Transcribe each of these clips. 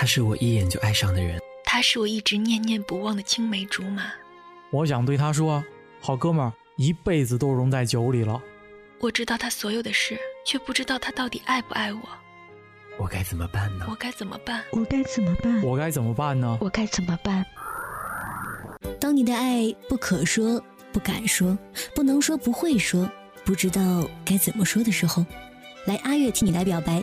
他是我一眼就爱上的人，他是我一直念念不忘的青梅竹马。我想对他说：“好哥们儿，一辈子都融在酒里了。”我知道他所有的事，却不知道他到底爱不爱我。我该怎么办呢？我该怎么办？我该怎么办？我该怎么办呢？我该怎么办？当你的爱不可说、不敢说、不能说、不会说、不知道该怎么说的时候，来阿月替你来表白，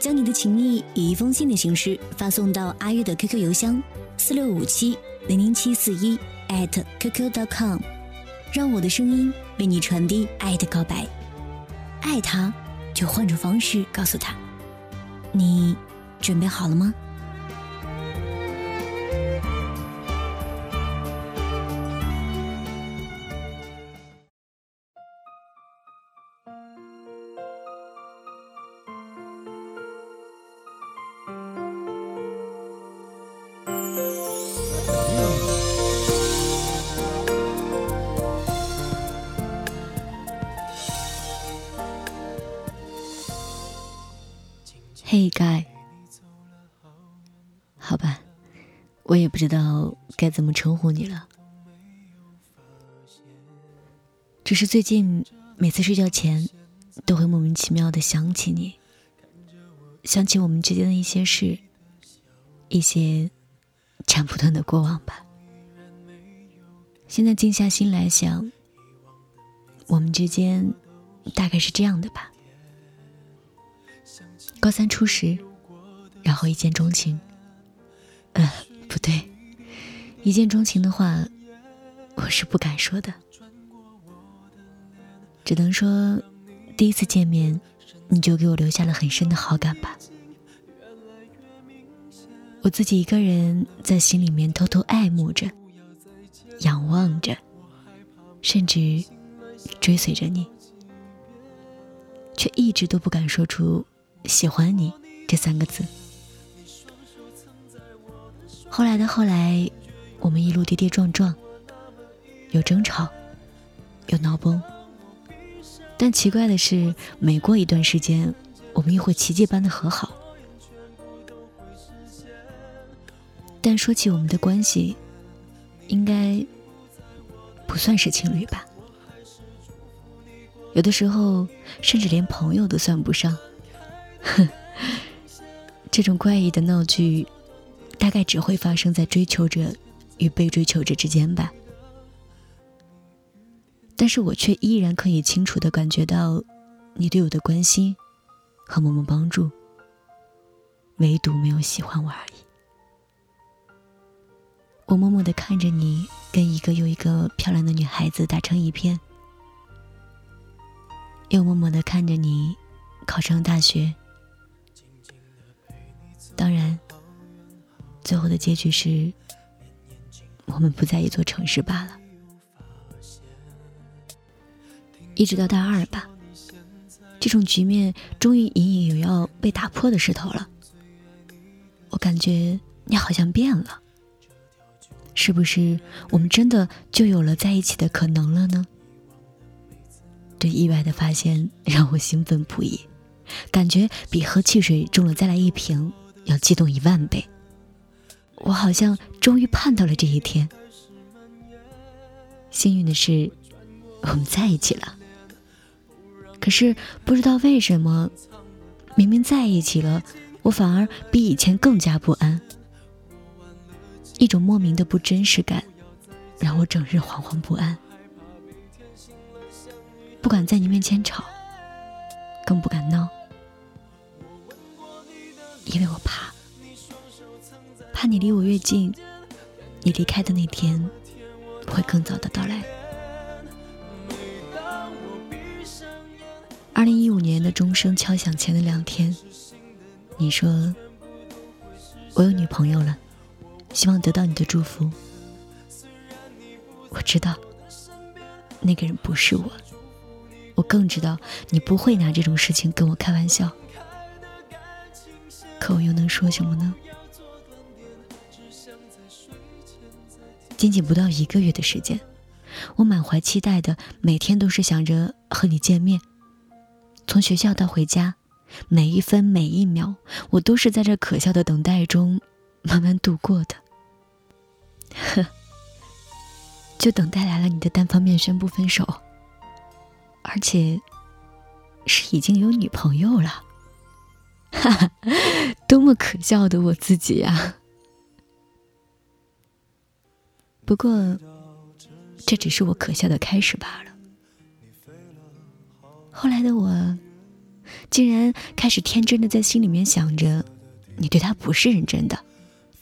将你的情谊以一封信的形式发送到阿月的 QQ 邮箱四六五七零零七四一 at qq.com，让我的声音为你传递爱的告白。爱他，就换种方式告诉他。你准备好了吗？嘿，guy，好吧，我也不知道该怎么称呼你了。只是最近每次睡觉前，都会莫名其妙的想起你，想起我们之间的一些事，一些斩不断的过往吧。现在静下心来想，我们之间大概是这样的吧。高三初时，然后一见钟情。呃，不对，一见钟情的话，我是不敢说的。只能说，第一次见面，你就给我留下了很深的好感吧。我自己一个人在心里面偷偷爱慕着，仰望着，甚至追随着你，却一直都不敢说出。喜欢你这三个字。后来的后来，我们一路跌跌撞撞，有争吵，有闹崩。但奇怪的是，每过一段时间，我们又会奇迹般的和好。但说起我们的关系，应该不算是情侣吧？有的时候，甚至连朋友都算不上。哼，这种怪异的闹剧，大概只会发生在追求者与被追求者之间吧。但是我却依然可以清楚的感觉到你对我的关心和默默帮助，唯独没有喜欢我而已。我默默的看着你跟一个又一个漂亮的女孩子打成一片，又默默的看着你考上大学。当然，最后的结局是我们不在一座城市罢了。一直到大二吧，这种局面终于隐隐有要被打破的势头了。我感觉你好像变了，是不是我们真的就有了在一起的可能了呢？这意外的发现让我兴奋不已，感觉比喝汽水中了再来一瓶。要激动一万倍！我好像终于盼到了这一天。幸运的是，我们在一起了。可是不知道为什么，明明在一起了，我反而比以前更加不安。一种莫名的不真实感，让我整日惶惶不安。不敢在你面前吵，更不敢闹。因为我怕，怕你离我越近，你离开的那天会更早的到来。二零一五年的钟声敲响前的两天，你说我有女朋友了，希望得到你的祝福。我知道那个人不是我，我更知道你不会拿这种事情跟我开玩笑。可我又能说什么呢？仅仅不到一个月的时间，我满怀期待的每天都是想着和你见面。从学校到回家，每一分每一秒，我都是在这可笑的等待中慢慢度过的。呵，就等待来了你的单方面宣布分手，而且是已经有女朋友了。哈哈，多么可笑的我自己呀！不过，这只是我可笑的开始罢了。后来的我，竟然开始天真的在心里面想着，你对他不是认真的，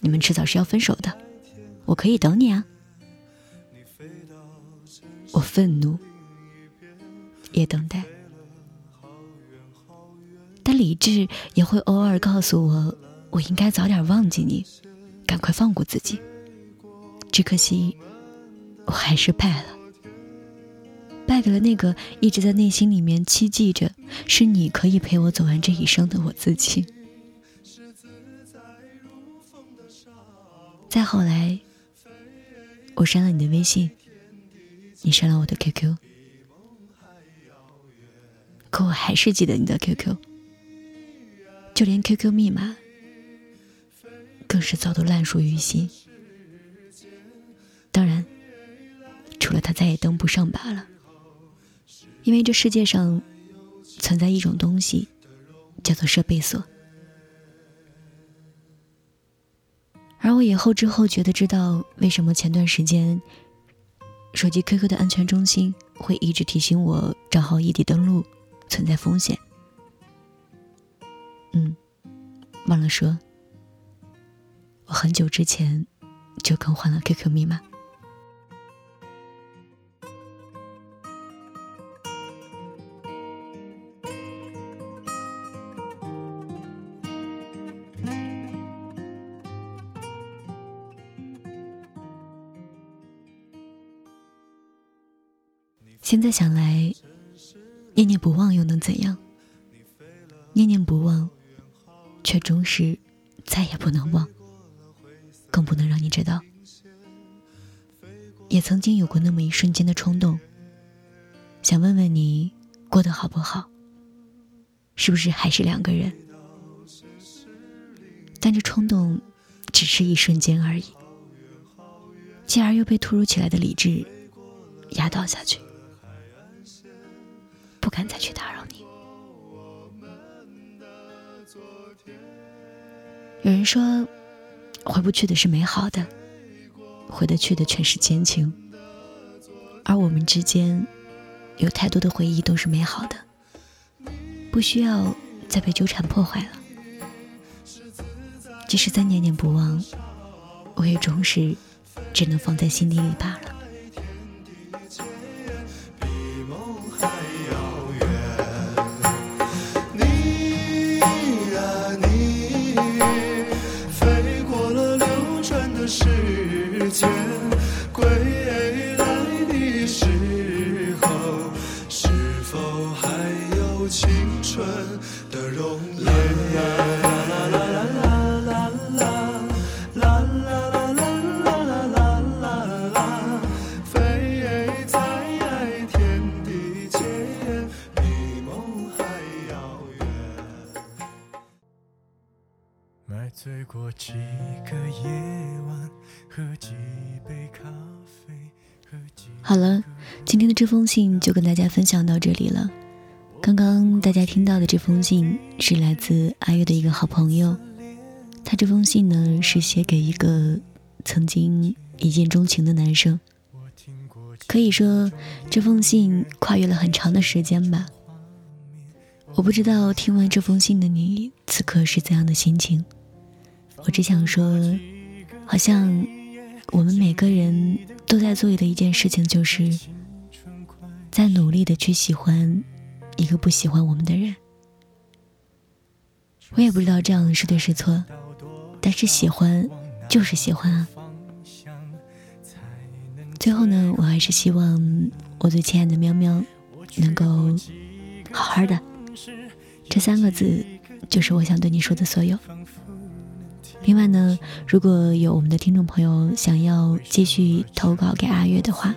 你们迟早是要分手的，我可以等你啊！我愤怒，也等待。但理智也会偶尔告诉我，我应该早点忘记你，赶快放过自己。只可惜，我还是败了，败给了那个一直在内心里面期冀着是你可以陪我走完这一生的我自己。再后来，我删了你的微信，你删了我的 QQ，可我还是记得你的 QQ。就连 QQ 密码，更是早都烂熟于心。当然，除了他再也登不上罢了。因为这世界上存在一种东西，叫做设备锁。而我也后知后觉的知道，为什么前段时间手机 QQ 的安全中心会一直提醒我账号异地登录存在风险。嗯，忘了说，我很久之前就更换了 QQ 密码。现在想来，念念不忘又能怎样？念念不忘。却终是再也不能忘，更不能让你知道。也曾经有过那么一瞬间的冲动，想问问你过得好不好，是不是还是两个人？但这冲动只是一瞬间而已，继而又被突如其来的理智压倒下去，不敢再去打扰。有人说，回不去的是美好的，回得去的全是奸情。而我们之间，有太多的回忆都是美好的，不需要再被纠缠破坏了。即使再念念不忘，我也终是只能放在心底里罢了。过这封信就跟大家分享到这里了。刚刚大家听到的这封信是来自阿月的一个好朋友，他这封信呢是写给一个曾经一见钟情的男生。可以说这封信跨越了很长的时间吧。我不知道听完这封信的你此刻是怎样的心情。我只想说，好像我们每个人都在做的一件事情，就是在努力的去喜欢一个不喜欢我们的人。我也不知道这样是对是错，但是喜欢就是喜欢啊。最后呢，我还是希望我最亲爱的喵喵能够好好的。这三个字，就是我想对你说的所有。另外呢，如果有我们的听众朋友想要继续投稿给阿月的话，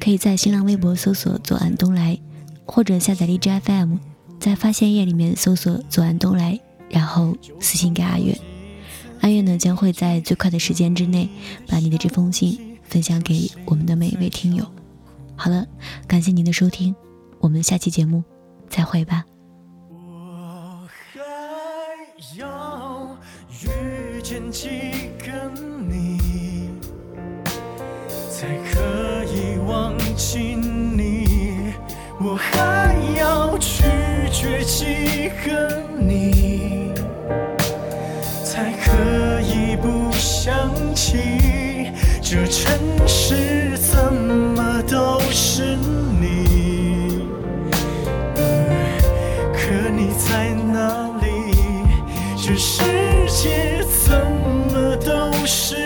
可以在新浪微博搜索“左岸东来”，或者下载荔枝 FM，在发现页里面搜索“左岸东来”，然后私信给阿月。阿月呢将会在最快的时间之内把你的这封信分享给我们的每一位听友。好了，感谢您的收听，我们下期节目再会吧。我还要遇见几个你，才可忘记你？我还要拒绝几个你，才可以不想起这城市怎么都是你？可你在哪里？这世界怎么都是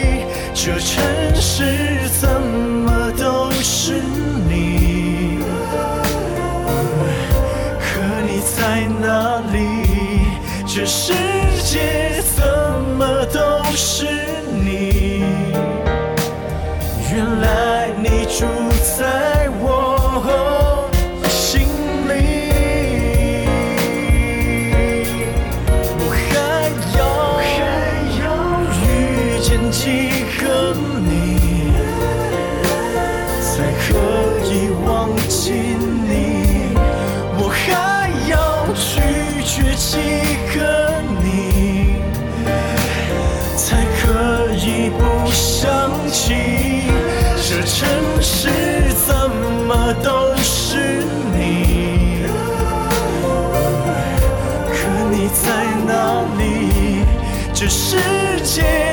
这城市怎么都是你。可你在哪里？这世界怎么都是你？原来你住在这城市怎么都是你？可你在哪里？这世界